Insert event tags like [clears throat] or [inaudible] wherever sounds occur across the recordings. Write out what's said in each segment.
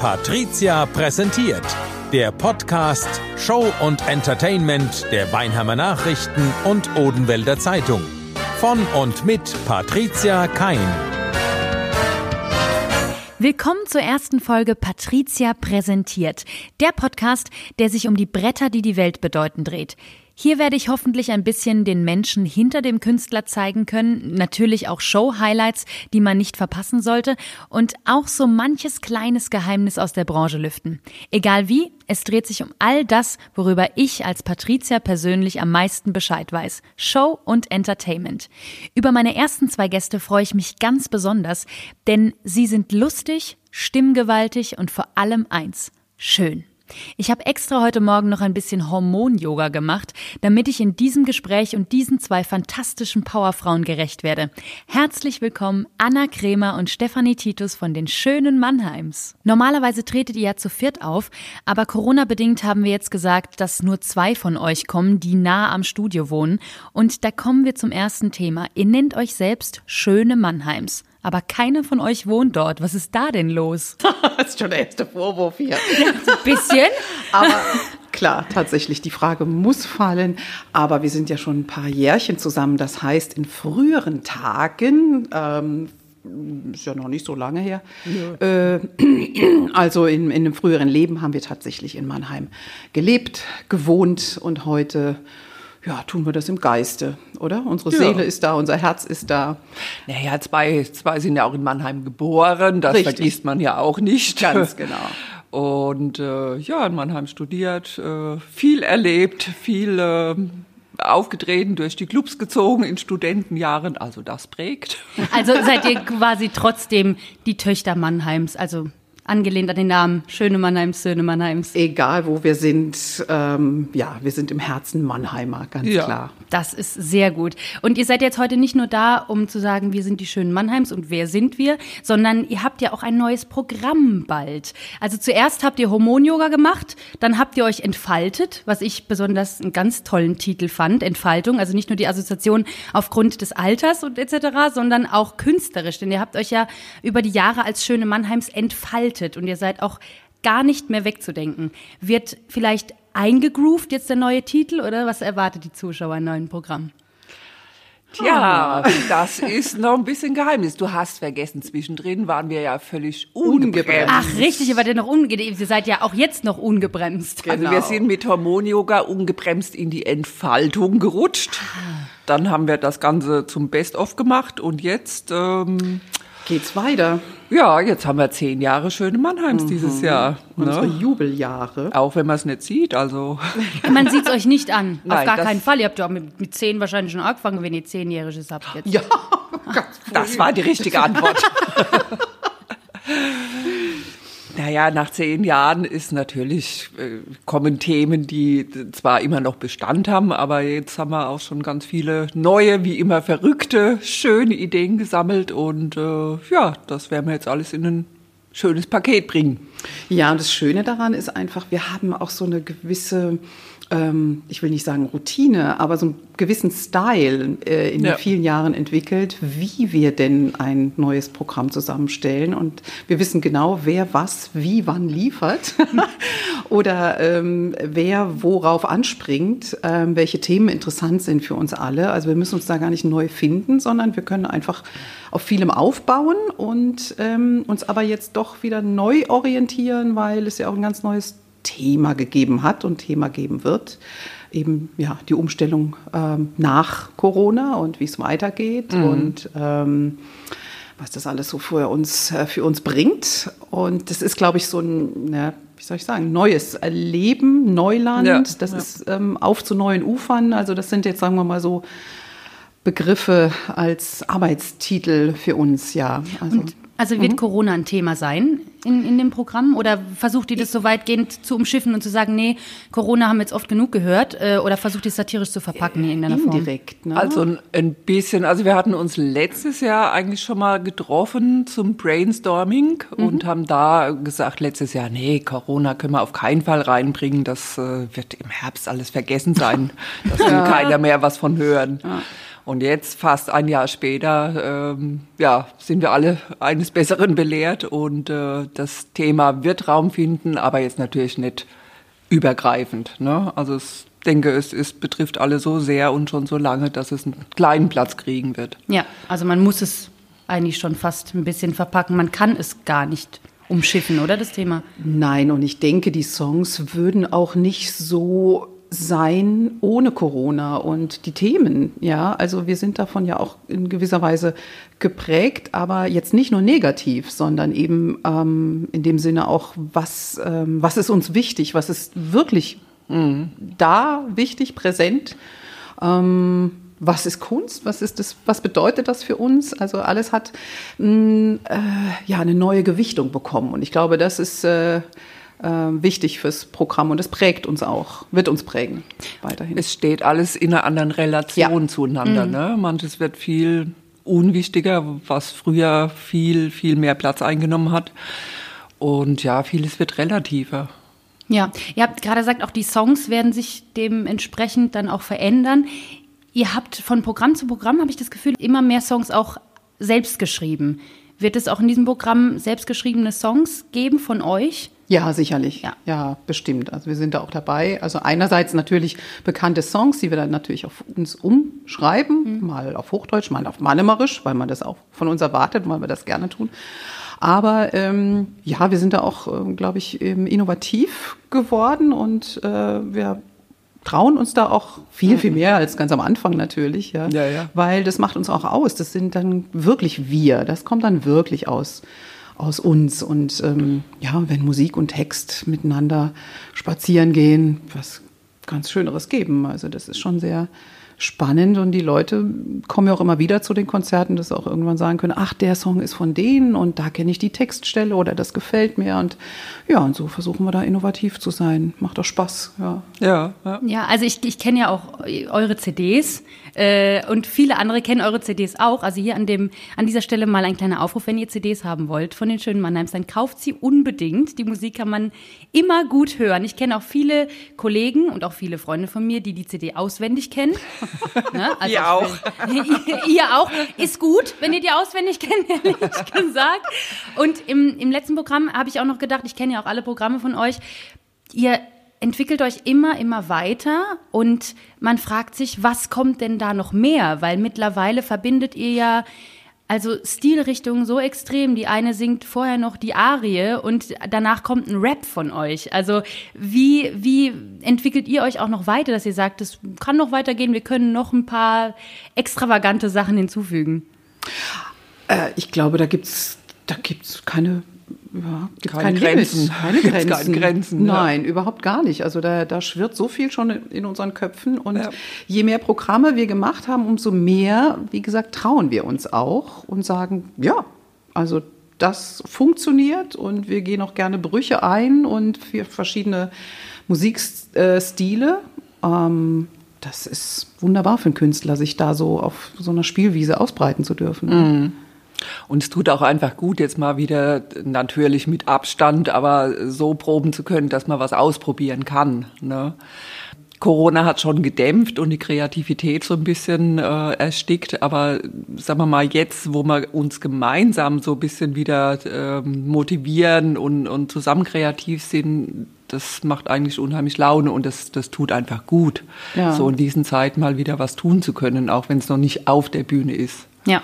Patricia präsentiert. Der Podcast Show und Entertainment der Weinheimer Nachrichten und Odenwälder Zeitung. Von und mit Patricia Kein. Willkommen zur ersten Folge Patricia präsentiert. Der Podcast, der sich um die Bretter, die die Welt bedeuten, dreht. Hier werde ich hoffentlich ein bisschen den Menschen hinter dem Künstler zeigen können, natürlich auch Show-Highlights, die man nicht verpassen sollte und auch so manches kleines Geheimnis aus der Branche lüften. Egal wie, es dreht sich um all das, worüber ich als Patricia persönlich am meisten Bescheid weiß. Show und Entertainment. Über meine ersten zwei Gäste freue ich mich ganz besonders, denn sie sind lustig, stimmgewaltig und vor allem eins, schön. Ich habe extra heute Morgen noch ein bisschen Hormon-Yoga gemacht, damit ich in diesem Gespräch und diesen zwei fantastischen Powerfrauen gerecht werde. Herzlich willkommen Anna Kremer und Stefanie Titus von den schönen Mannheims. Normalerweise tretet ihr ja zu viert auf, aber Corona-bedingt haben wir jetzt gesagt, dass nur zwei von euch kommen, die nah am Studio wohnen. Und da kommen wir zum ersten Thema. Ihr nennt euch selbst schöne Mannheims. Aber keiner von euch wohnt dort. Was ist da denn los? [laughs] das ist schon der erste Vorwurf hier. Ja, ein bisschen. [laughs] Aber klar, tatsächlich, die Frage muss fallen. Aber wir sind ja schon ein paar Jährchen zusammen. Das heißt, in früheren Tagen, ähm, ist ja noch nicht so lange her, ja. äh, [clears throat] also in, in einem früheren Leben haben wir tatsächlich in Mannheim gelebt, gewohnt und heute ja, tun wir das im Geiste, oder? Unsere ja. Seele ist da, unser Herz ist da. Naja, zwei, zwei sind ja auch in Mannheim geboren, das Richtig. vergisst man ja auch nicht. Ganz genau. [laughs] Und äh, ja, in Mannheim studiert, äh, viel erlebt, viel äh, aufgetreten, durch die Clubs gezogen in Studentenjahren, also das prägt. Also seid ihr [laughs] quasi trotzdem die Töchter Mannheims, also angelehnt an den Namen Schöne Mannheims, Söhne Mannheims. Egal wo wir sind, ähm, ja, wir sind im Herzen Mannheimer, ganz ja. klar. Das ist sehr gut. Und ihr seid jetzt heute nicht nur da, um zu sagen, wir sind die schönen Mannheims und wer sind wir, sondern ihr habt ja auch ein neues Programm bald. Also zuerst habt ihr Hormon-Yoga gemacht, dann habt ihr euch entfaltet, was ich besonders einen ganz tollen Titel fand, Entfaltung. Also nicht nur die Assoziation aufgrund des Alters und etc., sondern auch künstlerisch, denn ihr habt euch ja über die Jahre als schöne Mannheims entfaltet und ihr seid auch gar nicht mehr wegzudenken. Wird vielleicht eingegroovt jetzt der neue Titel oder was erwartet die Zuschauer im neuen Programm? Tja, das ist noch ein bisschen Geheimnis. Du hast vergessen, zwischendrin waren wir ja völlig ungebremst. Ach, richtig, ihr wart ja noch ungebremst. Ihr seid ja auch jetzt noch ungebremst. Genau. Also wir sind mit Hormon-Yoga ungebremst in die Entfaltung gerutscht. Ah. Dann haben wir das Ganze zum Best-of gemacht und jetzt ähm, geht's weiter. Ja, jetzt haben wir zehn Jahre schöne Mannheims mhm. dieses Jahr. Ne? Unsere Jubeljahre. Auch wenn man es nicht sieht, also. [laughs] Man sieht es euch nicht an. Nein, Auf gar keinen Fall. Ihr habt ja auch mit, mit zehn wahrscheinlich schon angefangen, wenn ihr zehnjähriges habt jetzt. Ja, [laughs] das war die richtige Antwort. [laughs] Naja, nach zehn Jahren ist natürlich, äh, kommen Themen, die zwar immer noch Bestand haben, aber jetzt haben wir auch schon ganz viele neue, wie immer verrückte, schöne Ideen gesammelt und äh, ja, das werden wir jetzt alles in ein schönes Paket bringen. Ja, und das Schöne daran ist einfach, wir haben auch so eine gewisse ähm, ich will nicht sagen Routine, aber so einen gewissen Style äh, in ja. vielen Jahren entwickelt, wie wir denn ein neues Programm zusammenstellen. Und wir wissen genau, wer was, wie, wann liefert [laughs] oder ähm, wer worauf anspringt, ähm, welche Themen interessant sind für uns alle. Also wir müssen uns da gar nicht neu finden, sondern wir können einfach auf vielem aufbauen und ähm, uns aber jetzt doch wieder neu orientieren, weil es ja auch ein ganz neues Thema gegeben hat und Thema geben wird. Eben ja, die Umstellung ähm, nach Corona und wie es weitergeht mhm. und ähm, was das alles so für uns, äh, für uns bringt. Und das ist, glaube ich, so ein, ja, wie soll ich sagen, neues Erleben, Neuland. Ja, das ja. ist ähm, auf zu neuen Ufern. Also das sind jetzt, sagen wir mal so, Begriffe als Arbeitstitel für uns, ja. Also. Und also wird mhm. Corona ein Thema sein in, in dem Programm? Oder versucht ihr das so weitgehend zu umschiffen und zu sagen, nee, Corona haben wir jetzt oft genug gehört? Äh, oder versucht ihr es satirisch zu verpacken in irgendeiner Form? Indirekt, ne? Also ein bisschen. Also wir hatten uns letztes Jahr eigentlich schon mal getroffen zum Brainstorming mhm. und haben da gesagt, letztes Jahr, nee, Corona können wir auf keinen Fall reinbringen. Das äh, wird im Herbst alles vergessen sein. [laughs] Da will keiner mehr was von hören. Ja. Und jetzt, fast ein Jahr später, ähm, ja, sind wir alle eines Besseren belehrt und äh, das Thema wird Raum finden, aber jetzt natürlich nicht übergreifend. Ne? Also ich denke, es ist, betrifft alle so sehr und schon so lange, dass es einen kleinen Platz kriegen wird. Ja, also man muss es eigentlich schon fast ein bisschen verpacken. Man kann es gar nicht umschiffen, oder das Thema? Nein, und ich denke, die Songs würden auch nicht so sein ohne Corona und die Themen, ja, also wir sind davon ja auch in gewisser Weise geprägt, aber jetzt nicht nur negativ, sondern eben ähm, in dem Sinne auch, was, ähm, was ist uns wichtig, was ist wirklich mhm. da wichtig, präsent. Ähm, was ist Kunst? Was ist das? Was bedeutet das für uns? Also alles hat mh, mm, äh, ja eine neue Gewichtung bekommen und ich glaube, das ist äh, äh, wichtig fürs Programm und es prägt uns auch, wird uns prägen weiterhin. Es steht alles in einer anderen Relation ja. zueinander. Mhm. Ne? Manches wird viel unwichtiger, was früher viel, viel mehr Platz eingenommen hat. Und ja, vieles wird relativer. Ja, ihr habt gerade gesagt, auch die Songs werden sich dementsprechend dann auch verändern. Ihr habt von Programm zu Programm, habe ich das Gefühl, immer mehr Songs auch selbst geschrieben. Wird es auch in diesem Programm selbstgeschriebene Songs geben von euch? Ja, sicherlich. Ja. ja, bestimmt. Also wir sind da auch dabei. Also einerseits natürlich bekannte Songs, die wir dann natürlich auf uns umschreiben, mhm. mal auf Hochdeutsch, mal auf Mannemarisch, weil man das auch von uns erwartet, weil wir das gerne tun. Aber ähm, ja, wir sind da auch, äh, glaube ich, innovativ geworden und äh, wir trauen uns da auch viel, viel mehr als ganz am Anfang natürlich, ja. ja, ja. Weil das macht uns auch aus. Das sind dann wirklich wir. Das kommt dann wirklich aus, aus uns. Und ähm, ja, wenn Musik und Text miteinander spazieren gehen, was ganz Schöneres geben. Also das ist schon sehr, spannend und die Leute kommen ja auch immer wieder zu den Konzerten, dass sie auch irgendwann sagen können, ach, der Song ist von denen und da kenne ich die Textstelle oder das gefällt mir und ja, und so versuchen wir da innovativ zu sein. Macht doch Spaß, ja. Ja, ja. ja also ich, ich kenne ja auch eure CDs äh, und viele andere kennen eure CDs auch. Also hier an, dem, an dieser Stelle mal ein kleiner Aufruf, wenn ihr CDs haben wollt von den schönen Mannheims, dann kauft sie unbedingt. Die Musik kann man immer gut hören. Ich kenne auch viele Kollegen und auch viele Freunde von mir, die die CD auswendig kennen. [laughs] ne? also ihr auch. ihr, [laughs] ihr, auch. Ist gut, wenn ihr die auswendig kennt, [laughs] ehrlich gesagt. Und im, im letzten Programm habe ich auch noch gedacht, ich kenne ja auch alle Programme von euch. Ihr entwickelt euch immer, immer weiter und man fragt sich, was kommt denn da noch mehr? Weil mittlerweile verbindet ihr ja also Stilrichtungen so extrem. Die eine singt vorher noch die Arie und danach kommt ein Rap von euch. Also wie, wie entwickelt ihr euch auch noch weiter, dass ihr sagt, es kann noch weitergehen, wir können noch ein paar extravagante Sachen hinzufügen? Äh, ich glaube, da gibt's da gibt's keine ja, gibt keine, keine Grenzen. Keine Grenzen. keine Grenzen. Nein, ja. überhaupt gar nicht. Also da, da schwirrt so viel schon in unseren Köpfen. Und ja. je mehr Programme wir gemacht haben, umso mehr, wie gesagt, trauen wir uns auch und sagen, ja, also das funktioniert und wir gehen auch gerne Brüche ein und für verschiedene Musikstile. Ähm, das ist wunderbar für einen Künstler, sich da so auf so einer Spielwiese ausbreiten zu dürfen. Mhm. Und es tut auch einfach gut, jetzt mal wieder natürlich mit Abstand, aber so proben zu können, dass man was ausprobieren kann. Ne? Corona hat schon gedämpft und die Kreativität so ein bisschen äh, erstickt, aber sagen wir mal jetzt, wo wir uns gemeinsam so ein bisschen wieder äh, motivieren und, und zusammen kreativ sind, das macht eigentlich unheimlich Laune und das, das tut einfach gut, ja. so in diesen Zeiten mal wieder was tun zu können, auch wenn es noch nicht auf der Bühne ist. Ja,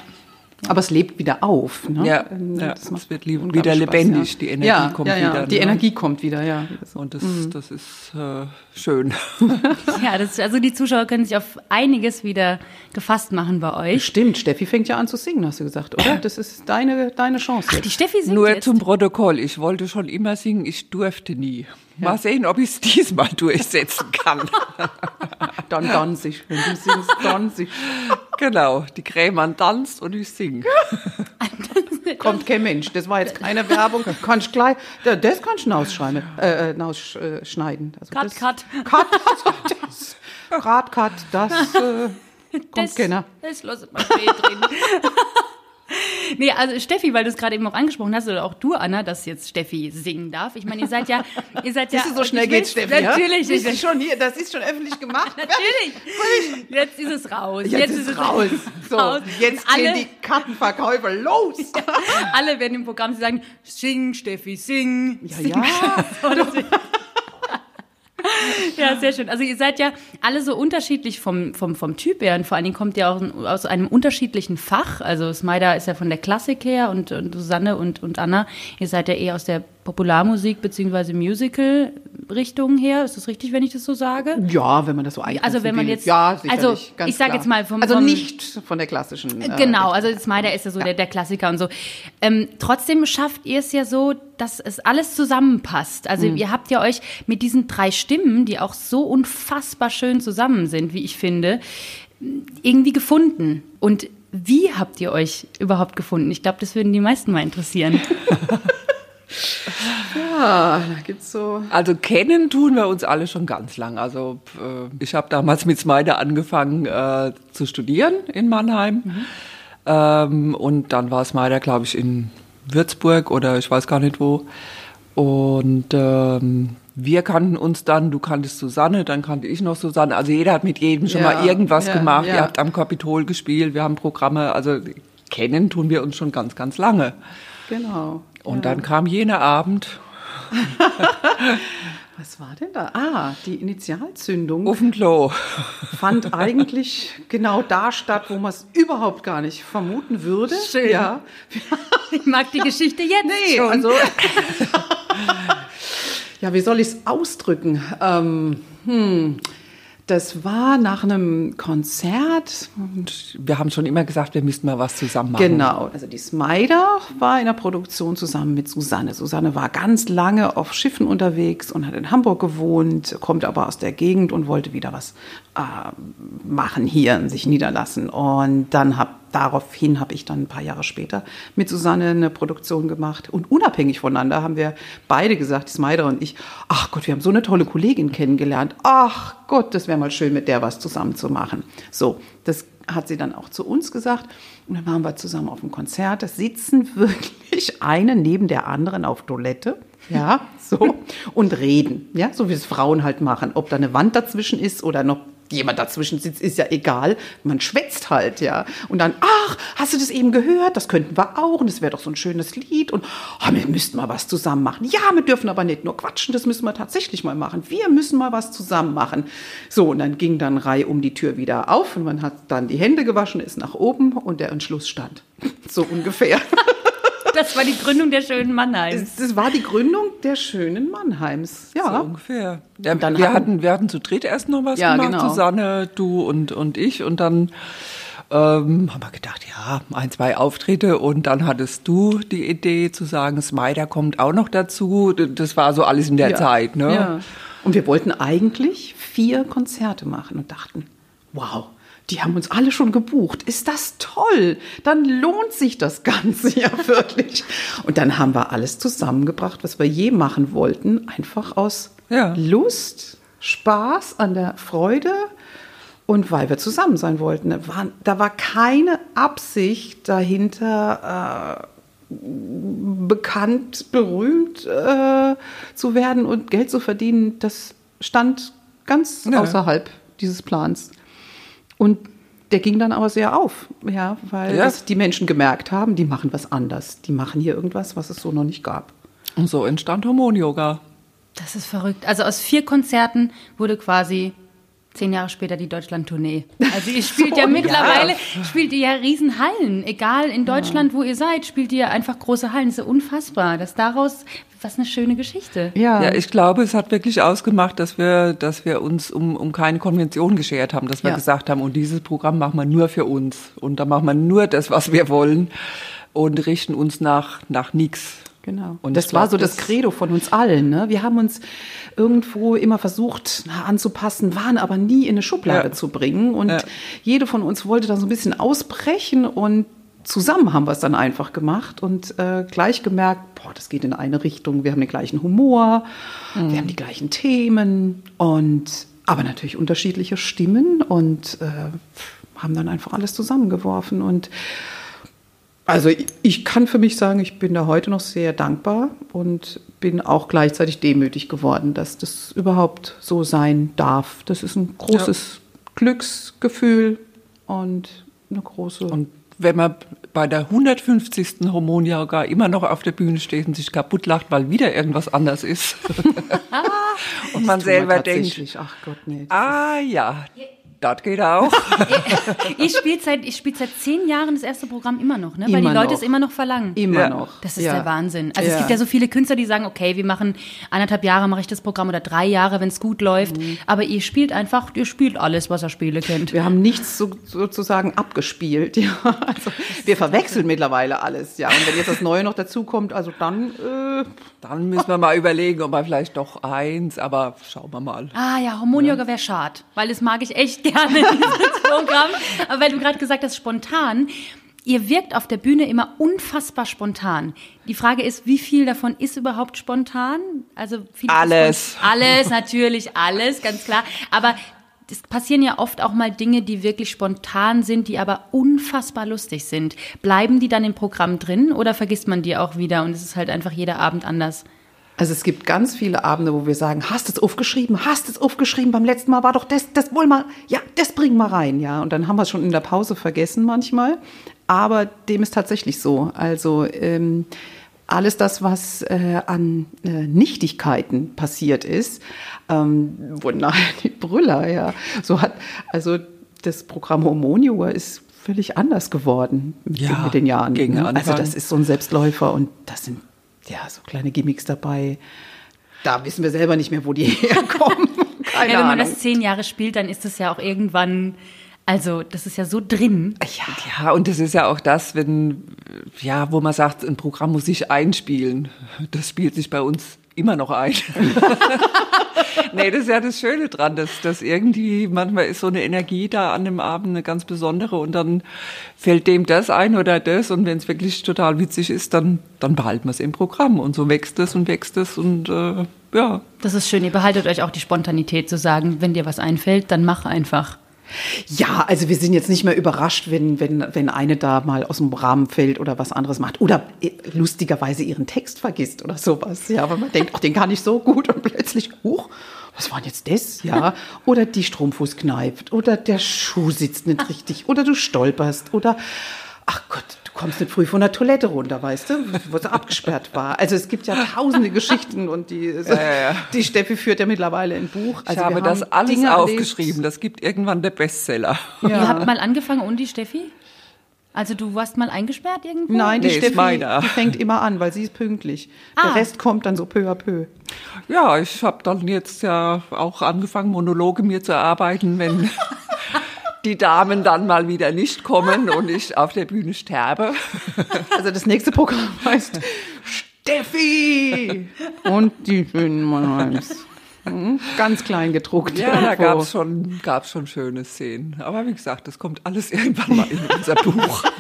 aber es lebt wieder auf. Ne? Ja, ähm, ja es wird wieder lebendig, ja. die Energie ja, kommt ja, wieder. Die ne? Energie kommt wieder, ja. Und das, mhm. das ist äh, schön. [laughs] ja, das, also die Zuschauer können sich auf einiges wieder gefasst machen bei euch. Stimmt, Steffi fängt ja an zu singen, hast du gesagt, oder? Das ist deine, deine Chance. Ach, die Steffi singt Nur jetzt. zum Protokoll, ich wollte schon immer singen, ich durfte nie. Ja. Mal sehen, ob ich es diesmal durchsetzen kann. [laughs] dann tanze ich, wenn du singst, tanze ich. Genau, die Krämann tanzt und ich singe. [laughs] Kommt kein Mensch, das war jetzt keine Werbung. Kannst gleich, das kannst du ausschreiben, äh, äh ausschneiden. Also cut, das, cut. Cut, das, Grad, cut, das äh, [laughs] kommt das, keiner. Das lasse ich mal drin. Nee, also Steffi, weil du es gerade eben auch angesprochen hast, oder auch du, Anna, dass jetzt Steffi singen darf. Ich meine, ihr seid ja, ihr seid [laughs] ja. so schnell geht Steffi. Natürlich. Ja? Ist schon hier, das ist schon öffentlich [laughs] gemacht. natürlich. Jetzt ist es raus. Jetzt, jetzt ist es raus. [laughs] So, raus. jetzt gehen die Kartenverkäufer los. Ja, alle werden im Programm sagen, sing, Steffi, sing. Ja, sing. ja. [laughs] ja, sehr schön. Also ihr seid ja alle so unterschiedlich vom, vom, vom Typ her und vor allen Dingen kommt ihr auch aus einem unterschiedlichen Fach. Also Smaida ist ja von der Klassik her und, und Susanne und, und Anna, ihr seid ja eher aus der Popularmusik bzw. Musical-Richtung her. Ist das richtig, wenn ich das so sage? Ja, wenn man das so eigentlich Also wenn man jetzt, ja, also ich sage jetzt mal vom, also nicht von der klassischen. Äh, genau, also Smider ist ja so ja. Der, der Klassiker und so. Ähm, trotzdem schafft ihr es ja so, dass es alles zusammenpasst. Also mhm. ihr habt ja euch mit diesen drei Stimmen, die auch so unfassbar schön zusammen sind, wie ich finde, irgendwie gefunden. Und wie habt ihr euch überhaupt gefunden? Ich glaube, das würden die meisten mal interessieren. [laughs] Ja, da gibt's so. Also kennen tun wir uns alle schon ganz lang. Also äh, ich habe damals mit Smeide angefangen äh, zu studieren in Mannheim. Mhm. Ähm, und dann war Smeide, glaube ich, in Würzburg oder ich weiß gar nicht wo. Und ähm, wir kannten uns dann, du kanntest Susanne, dann kannte ich noch Susanne. Also jeder hat mit jedem schon ja, mal irgendwas ja, gemacht. Ja. Ihr habt am Kapitol gespielt, wir haben Programme, also kennen tun wir uns schon ganz, ganz lange. Genau. Und dann kam jener Abend [laughs] Was war denn da? Ah, die Initialzündung. Auf dem Klo. Fand eigentlich genau da statt, wo man es überhaupt gar nicht vermuten würde. Schön. Ja. Ich mag die Geschichte jetzt nee, schon. Also, [laughs] ja, wie soll ich es ausdrücken? Ähm, hm. Das war nach einem Konzert. Und wir haben schon immer gesagt, wir müssten mal was zusammen machen. Genau. Also die Smider war in der Produktion zusammen mit Susanne. Susanne war ganz lange auf Schiffen unterwegs und hat in Hamburg gewohnt, kommt aber aus der Gegend und wollte wieder was äh, machen hier und sich niederlassen. Und dann habe daraufhin habe ich dann ein paar Jahre später mit Susanne eine Produktion gemacht. Und unabhängig voneinander haben wir beide gesagt, Smider und ich, ach Gott, wir haben so eine tolle Kollegin kennengelernt. Ach Gott, das wäre mal schön, mit der was zusammen zu machen. So, das hat sie dann auch zu uns gesagt. Und dann waren wir zusammen auf dem Konzert. Da sitzen [laughs] wirklich eine neben der anderen auf Toilette. Ja, so. Und reden. Ja, so wie es Frauen halt machen. Ob da eine Wand dazwischen ist oder noch jemand dazwischen sitzt, ist ja egal. Man schwätzt halt, ja. Und dann, ach, hast du das eben gehört? Das könnten wir auch. Und das wäre doch so ein schönes Lied. Und oh, wir müssten mal was zusammen machen. Ja, wir dürfen aber nicht nur quatschen, das müssen wir tatsächlich mal machen. Wir müssen mal was zusammen machen. So, und dann ging dann Reihe um die Tür wieder auf und man hat dann die Hände gewaschen, ist nach oben und der Entschluss stand. [laughs] So ungefähr. [laughs] Das war die Gründung der schönen Mannheims. Das, war die Gründung der schönen Mannheims, ja. So ungefähr. Ja, dann wir, hatten, wir hatten zu dritt erst noch was ja, gemacht, genau. Susanne, du und, und ich. Und dann ähm, haben wir gedacht, ja, ein, zwei Auftritte. Und dann hattest du die Idee zu sagen, Smider kommt auch noch dazu. Das war so alles in der ja. Zeit. Ne? Ja. Und wir wollten eigentlich vier Konzerte machen und dachten, wow, die haben uns alle schon gebucht. Ist das toll? Dann lohnt sich das Ganze [laughs] ja wirklich. Und dann haben wir alles zusammengebracht, was wir je machen wollten, einfach aus ja. Lust, Spaß an der Freude und weil wir zusammen sein wollten. Da war, da war keine Absicht dahinter. Äh, bekannt, berühmt äh, zu werden und Geld zu verdienen, das stand ganz ja. außerhalb dieses Plans. Und der ging dann aber sehr auf, ja, weil ja. die Menschen gemerkt haben, die machen was anders. Die machen hier irgendwas, was es so noch nicht gab. Und so entstand Hormon-Yoga. Das ist verrückt. Also aus vier Konzerten wurde quasi zehn Jahre später die Deutschland-Tournee. Also ihr spielt [laughs] so, ja mittlerweile, ja. spielt ihr ja Riesenhallen. Egal in Deutschland, wo ihr seid, spielt ihr einfach große Hallen. Das ist unfassbar, dass daraus, was eine schöne Geschichte. Ja. ja, ich glaube, es hat wirklich ausgemacht, dass wir, dass wir uns um, um keine Konvention geschert haben, dass wir ja. gesagt haben, und dieses Programm machen wir nur für uns. Und da machen wir nur das, was wir wollen und richten uns nach, nach nichts. Genau. Und das war so das, das Credo von uns allen. Ne? Wir haben uns irgendwo immer versucht na, anzupassen, waren aber nie in eine Schublade ja. zu bringen. Und ja. jede von uns wollte da so ein bisschen ausbrechen und zusammen haben wir es dann einfach gemacht und äh, gleich gemerkt, boah, das geht in eine Richtung. Wir haben den gleichen Humor, mhm. wir haben die gleichen Themen und aber natürlich unterschiedliche Stimmen und äh, haben dann einfach alles zusammengeworfen und Also ich kann für mich sagen, ich bin da heute noch sehr dankbar und bin auch gleichzeitig demütig geworden, dass das überhaupt so sein darf. Das ist ein großes ja. Glücksgefühl und eine große. Und wenn man bei der 150. Hormonjahrgar immer noch auf der Bühne steht und sich kaputt lacht, weil wieder irgendwas anders ist. [laughs] und man selber denkt, ach Gott, nee. Ah ja, das geht auch. [laughs] ich spiele seit, ich spiel seit zehn Jahren das erste Programm immer noch, ne? weil die Leute noch. es immer noch verlangen. Immer ja. noch. Das ist ja. der Wahnsinn. Also ja. es gibt ja so viele Künstler, die sagen, okay, wir machen anderthalb Jahre mache ich das Programm oder drei Jahre, wenn es gut läuft. Mhm. Aber ihr spielt einfach, ihr spielt alles, was ihr Spiele kennt. Wir haben nichts so, sozusagen abgespielt. Ja. Also wir verwechseln mittlerweile alles. Ja. Und wenn jetzt das Neue noch dazu kommt, also dann... Äh, dann müssen wir mal überlegen, ob wir vielleicht doch eins, aber schauen wir mal. Ah ja, Hormonyoga wäre schade, weil das mag ich echt gerne, dieses [laughs] Programm. Aber weil du gerade gesagt hast, spontan. Ihr wirkt auf der Bühne immer unfassbar spontan. Die Frage ist, wie viel davon ist überhaupt spontan? Also alles. Alles, [laughs] natürlich, alles, ganz klar. Aber es passieren ja oft auch mal Dinge, die wirklich spontan sind, die aber unfassbar lustig sind. Bleiben die dann im Programm drin oder vergisst man die auch wieder und es ist halt einfach jeder Abend anders? Also es gibt ganz viele Abende, wo wir sagen, hast du es aufgeschrieben, hast du es aufgeschrieben, beim letzten Mal war doch das, das wohl mal, ja, das bringen wir rein, ja. Und dann haben wir es schon in der Pause vergessen manchmal. Aber dem ist tatsächlich so. Also ähm, alles das, was äh, an äh, Nichtigkeiten passiert ist, ähm, wurden nachher [laughs] die Brüller, ja. So hat, also das Programm Hormonio ist völlig anders geworden ja, mit den Jahren. Ne? Also das ist so ein Selbstläufer und das sind ja, so kleine Gimmicks dabei. Da wissen wir selber nicht mehr, wo die [laughs] herkommen. Keine ja, wenn man Ahnung. das zehn Jahre spielt, dann ist das ja auch irgendwann, also das ist ja so drin. Ja, ja, und das ist ja auch das, wenn, ja, wo man sagt, ein Programm muss sich einspielen. Das spielt sich bei uns immer noch ein. [laughs] nee, das ist ja das Schöne dran, dass, dass irgendwie manchmal ist so eine Energie da an dem Abend eine ganz besondere und dann fällt dem das ein oder das und wenn es wirklich total witzig ist, dann, dann behalten wir es im Programm und so wächst es und wächst es und äh, ja. Das ist schön, ihr behaltet euch auch die Spontanität zu sagen, wenn dir was einfällt, dann mach einfach. Ja, also wir sind jetzt nicht mehr überrascht, wenn, wenn, wenn eine da mal aus dem Rahmen fällt oder was anderes macht. Oder äh, lustigerweise ihren Text vergisst oder sowas. Ja, weil man denkt, ach, den kann ich so gut und plötzlich, huch, was war denn jetzt das? Ja. [laughs] Oder die Stromfuß kneift. Oder der Schuh sitzt nicht richtig. Oder du stolperst. Oder, ach Gott, kommst nicht früh von der Toilette runter, weißt du, wo sie abgesperrt war. Also es gibt ja tausende Geschichten und die, so, ja, ja. die Steffi führt ja mittlerweile ein Buch. Also ich habe das alles Dinge aufgeschrieben. Erlebt. Das gibt irgendwann der Bestseller. Ja. Ihr habt mal angefangen und die Steffi? Also du warst mal eingesperrt irgendwo? Nein, die nee, Steffi die fängt immer an, weil sie ist pünktlich. Ah. Der Rest kommt dann so peu à peu. Ja, ich habe dann jetzt ja auch angefangen, Monologe mir zu erarbeiten, wenn [laughs] die Damen dann mal wieder nicht kommen und ich auf der Bühne sterbe. [laughs] Also das nächste Programm heißt Steffi und die schönen Mannheims. Hm, ganz klein gedruckt. Ja, da gab es schon, gab's schon schöne Szenen. Aber wie gesagt, das kommt alles irgendwann mal in unser Buch. [laughs]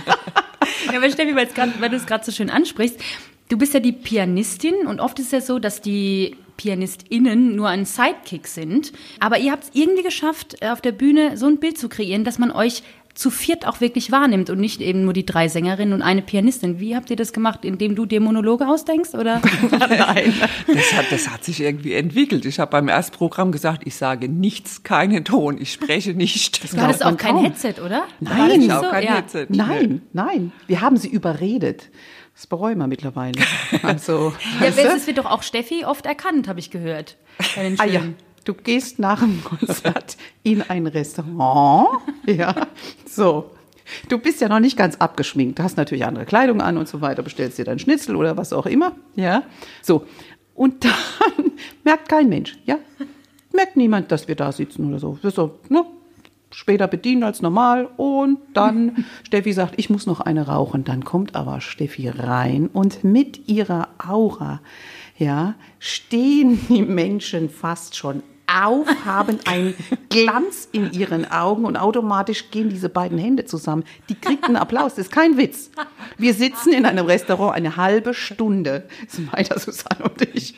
Ja, aber Steffi, weil, weil du es gerade so schön ansprichst, du bist ja die Pianistin und oft ist es ja so, dass die PianistInnen nur ein Sidekick sind. Aber ihr habt es irgendwie geschafft, äh, auf der Bühne so ein Bild zu kreieren, dass man euch zu viert auch wirklich wahrnimmt und nicht eben nur die drei Sängerinnen und eine Pianistin. Wie habt ihr das gemacht, indem du dir Monologe ausdenkst oder? [laughs] Nein, das hat, das hat sich irgendwie entwickelt. Ich habe beim ersten Programm gesagt, ich sage nichts, keinen Ton, ich spreche nicht. Das war das auch kein kaum. Headset, oder? Nein, auch so? kein ja. Headset. Nein, nein, wir haben sie überredet. Das bereuen wir mittlerweile. [laughs] Also, ja, es wird doch auch Steffi oft erkannt, habe ich gehört. ah ja, du gehst nach dem Konzert in ein Restaurant. [laughs] Ja, so. Du bist ja noch nicht ganz abgeschminkt. Du hast natürlich andere Kleidung an und so weiter, bestellst dir dein Schnitzel oder was auch immer. Ja, so. Und dann [laughs] merkt kein Mensch, ja? Merkt niemand, dass wir da sitzen oder so. Das ist so, ne? Später bedient als normal und dann [laughs] Steffi sagt, ich muss noch eine rauchen. Dann kommt aber Steffi rein und mit ihrer Aura, ja, stehen die Menschen fast schon auf, haben einen Glanz in ihren Augen und automatisch gehen diese beiden Hände zusammen. Die kriegt einen Applaus, das ist kein Witz. Wir sitzen in einem Restaurant eine halbe Stunde, das ist meiner Susanne und ich.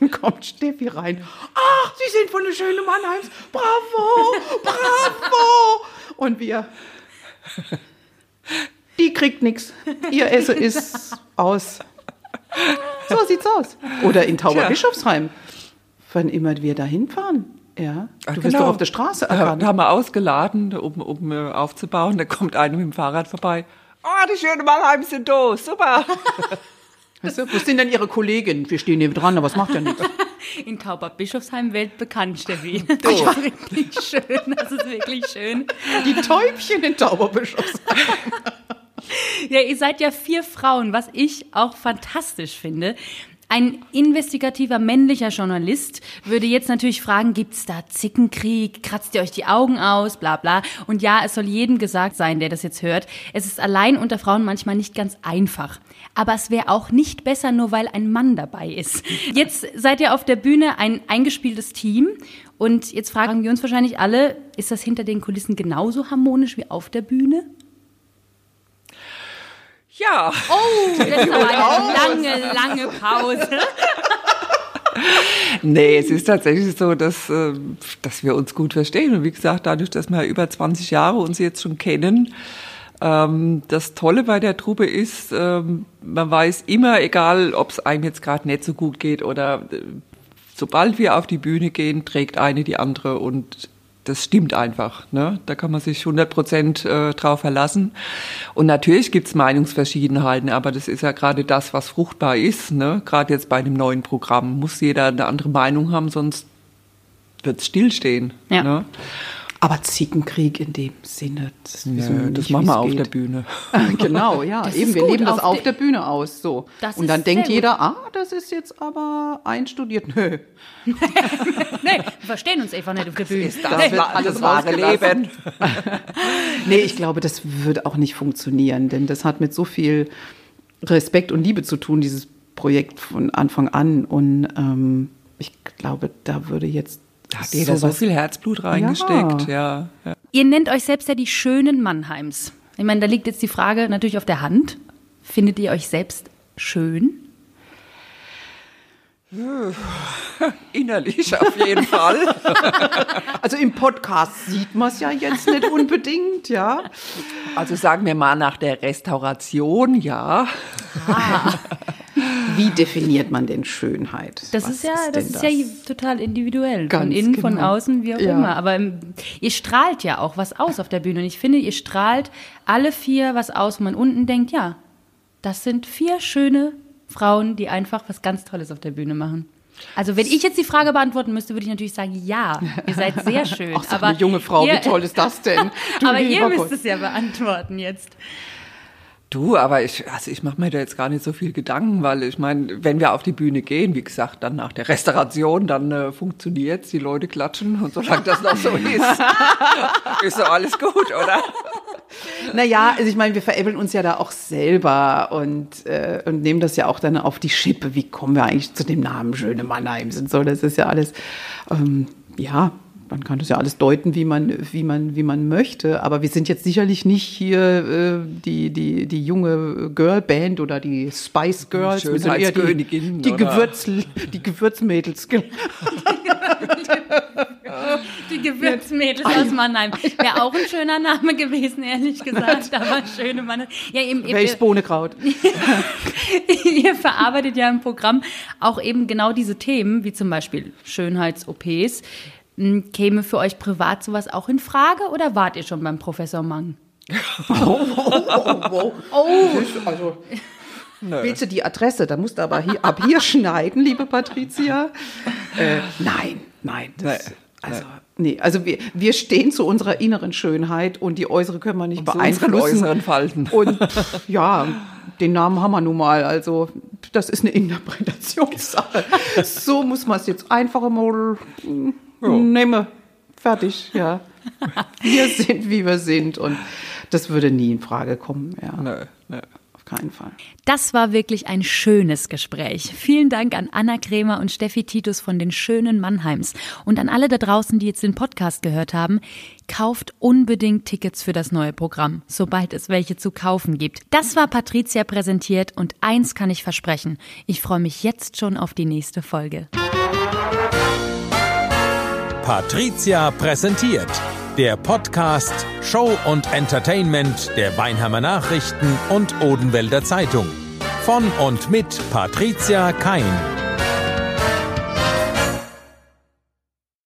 Dann kommt Steffi rein. Ach, Sie sind von der schönen Mannheims. Bravo, bravo. Und wir die kriegt nichts. Ihr Essen ist aus. So sieht's aus. Oder in Tauberbischofsheim. Wann immer wir da hinfahren. Ja, Ach, du bist genau. doch auf der Straße Da, erkannt. da haben wir ausgeladen, um, um äh, aufzubauen. Da kommt einer mit dem Fahrrad vorbei. Oh, die schönen Mannheim sind da. Super. [laughs] Weißt du, wo sind denn Ihre Kolleginnen? Wir stehen neben dran, aber es macht ja nichts. [laughs] In Tauberbischofsheim weltbekannt, Steffi. Das ist wirklich schön. Das ist wirklich schön. Die Täubchen in Tauberbischofsheim. [laughs] Ja, ihr seid ja vier Frauen, was ich auch fantastisch finde. Ein investigativer männlicher Journalist würde jetzt natürlich fragen, gibt's da Zickenkrieg, kratzt ihr euch die Augen aus, bla bla. Und ja, es soll jedem gesagt sein, der das jetzt hört. Es ist allein unter Frauen manchmal nicht ganz einfach. Aber es wäre auch nicht besser, nur weil ein Mann dabei ist. Jetzt seid ihr auf der Bühne ein eingespieltes Team. Und jetzt fragen wir uns wahrscheinlich alle, ist das hinter den Kulissen genauso harmonisch wie auf der Bühne? Ja. Oh, [laughs] das ist aber eine lange, lange Pause. [laughs] Nee, es ist tatsächlich so, dass, äh, dass wir uns gut verstehen. Und wie gesagt, dadurch, dass wir über 20 Jahre uns jetzt schon kennen, ähm, das Tolle bei der Truppe ist, ähm, man weiß immer, egal ob es einem jetzt gerade nicht so gut geht oder äh, sobald wir auf die Bühne gehen, trägt eine die andere und das stimmt einfach. Ne? Da kann man sich 100 Prozent äh, drauf verlassen. Und natürlich gibt's Meinungsverschiedenheiten, aber das ist ja gerade das, was fruchtbar ist. Ne? Gerade jetzt bei einem neuen Programm muss jeder eine andere Meinung haben, sonst wird's stillstehen. Ja. Ne? Aber Zickenkrieg in dem Sinne, das, Nö, das nicht, machen wie's wir auf geht. der Bühne. [laughs] Genau, ja. Das Eben, ist wir gut, leben das auf auf de- der Bühne aus. So. Das Und ist dann denkt jeder, ah, das ist jetzt aber einstudiert. Nö. [laughs] Nee, wir verstehen uns einfach nicht auf der Bühne. Das wird alles das wahre. Leben. [laughs] Nee, ich glaube, das wird auch nicht funktionieren, denn das hat mit so viel Respekt und Liebe zu tun, dieses Projekt von Anfang an. Und ähm, ich glaube, da würde jetzt hat jeder so sowas- viel Herzblut reingesteckt. Ja. Ja. Ihr nennt euch selbst ja die schönen Mannheims. Ich meine, da liegt jetzt die Frage natürlich auf der Hand. Findet ihr euch selbst schön? [laughs] Innerlich auf jeden Fall. [laughs] Also im Podcast sieht man es ja jetzt nicht unbedingt, ja. Also sagen wir mal nach der Restauration, ja. [laughs] Wie definiert man denn Schönheit? Das Was ist ja, das denn ist ja total individuell. von Ganz innen, von genau. außen, wie auch Ja. immer. Aber ähm, ihr strahlt ja auch was aus auf der Bühne. Und ich finde, ihr strahlt alle vier was aus, wo man unten denkt, ja, das sind vier schöne Frauen, die einfach was ganz Tolles auf der Bühne machen. Also wenn ich jetzt die Frage beantworten müsste, würde ich natürlich sagen, ja, ihr seid sehr [laughs] schön. Ach, sag eine junge Frau, ihr, wie toll ist das denn? [laughs] Du aber ihr müsst Gott. es ja beantworten jetzt. Du, aber ich, also ich mache mir da jetzt gar nicht so viel Gedanken, weil ich meine, wenn wir auf die Bühne gehen, wie gesagt, dann nach der Restauration, dann äh, funktioniert's, die Leute klatschen und solange das noch so ist, [laughs] ist so alles gut, oder? Naja, also ich meine, wir veräppeln uns ja da auch selber und, äh, und nehmen das ja auch dann auf die Schippe. Wie kommen wir eigentlich zu dem Namen Schöne Mannheims und so? Das ist ja alles, ähm, ja, man kann das ja alles deuten, wie man, wie man, wie man möchte. Aber wir sind jetzt sicherlich nicht hier äh, die, die, die junge Girlband oder die Spice Girls. Wir sind eher die, die, oder? Gewürz, die Gewürzmädels. Die Gewürzmädels aus Mannheim. Wäre auch ein schöner Name gewesen, ehrlich gesagt. [laughs] Aber schöne Mannheim. Ja, eben, Welches Bohnekraut? [laughs] ihr verarbeitet ja im Programm auch eben genau diese Themen, wie zum Beispiel Schönheits-OPs. Hm, Käme für euch privat sowas auch in Frage oder wart ihr schon beim Professor Mang? Oh, also. Willst du die Adresse? Da musst du aber hier, ab hier schneiden, liebe Patricia. Äh, nein, nein. Das, Nee, also, nee, also wir, wir stehen zu unserer inneren Schönheit und die äußere können wir nicht Zu unseren beeinflussen. äußeren Falten. Und pff, ja, den Namen haben wir nun mal. Also das ist eine Interpretationssache. So muss man es jetzt einfach mal mm, nehmen. Fertig, ja. [laughs] Wir sind, wie wir sind. Und das würde nie in Frage kommen. Ja, Nö, nö. auf keinen Fall. Das war wirklich ein schönes Gespräch. Vielen Dank an Anna Kremer und Steffi Titus von den schönen Mannheims. Und an alle da draußen, die jetzt den Podcast gehört haben, kauft unbedingt Tickets für das neue Programm, sobald es welche zu kaufen gibt. Das war Patricia präsentiert und eins kann ich versprechen. Ich freue mich jetzt schon auf die nächste Folge. Patricia präsentiert. Der Podcast Show und Entertainment der Weinheimer Nachrichten und Odenwälder Zeitung. Von und mit Patricia Kein.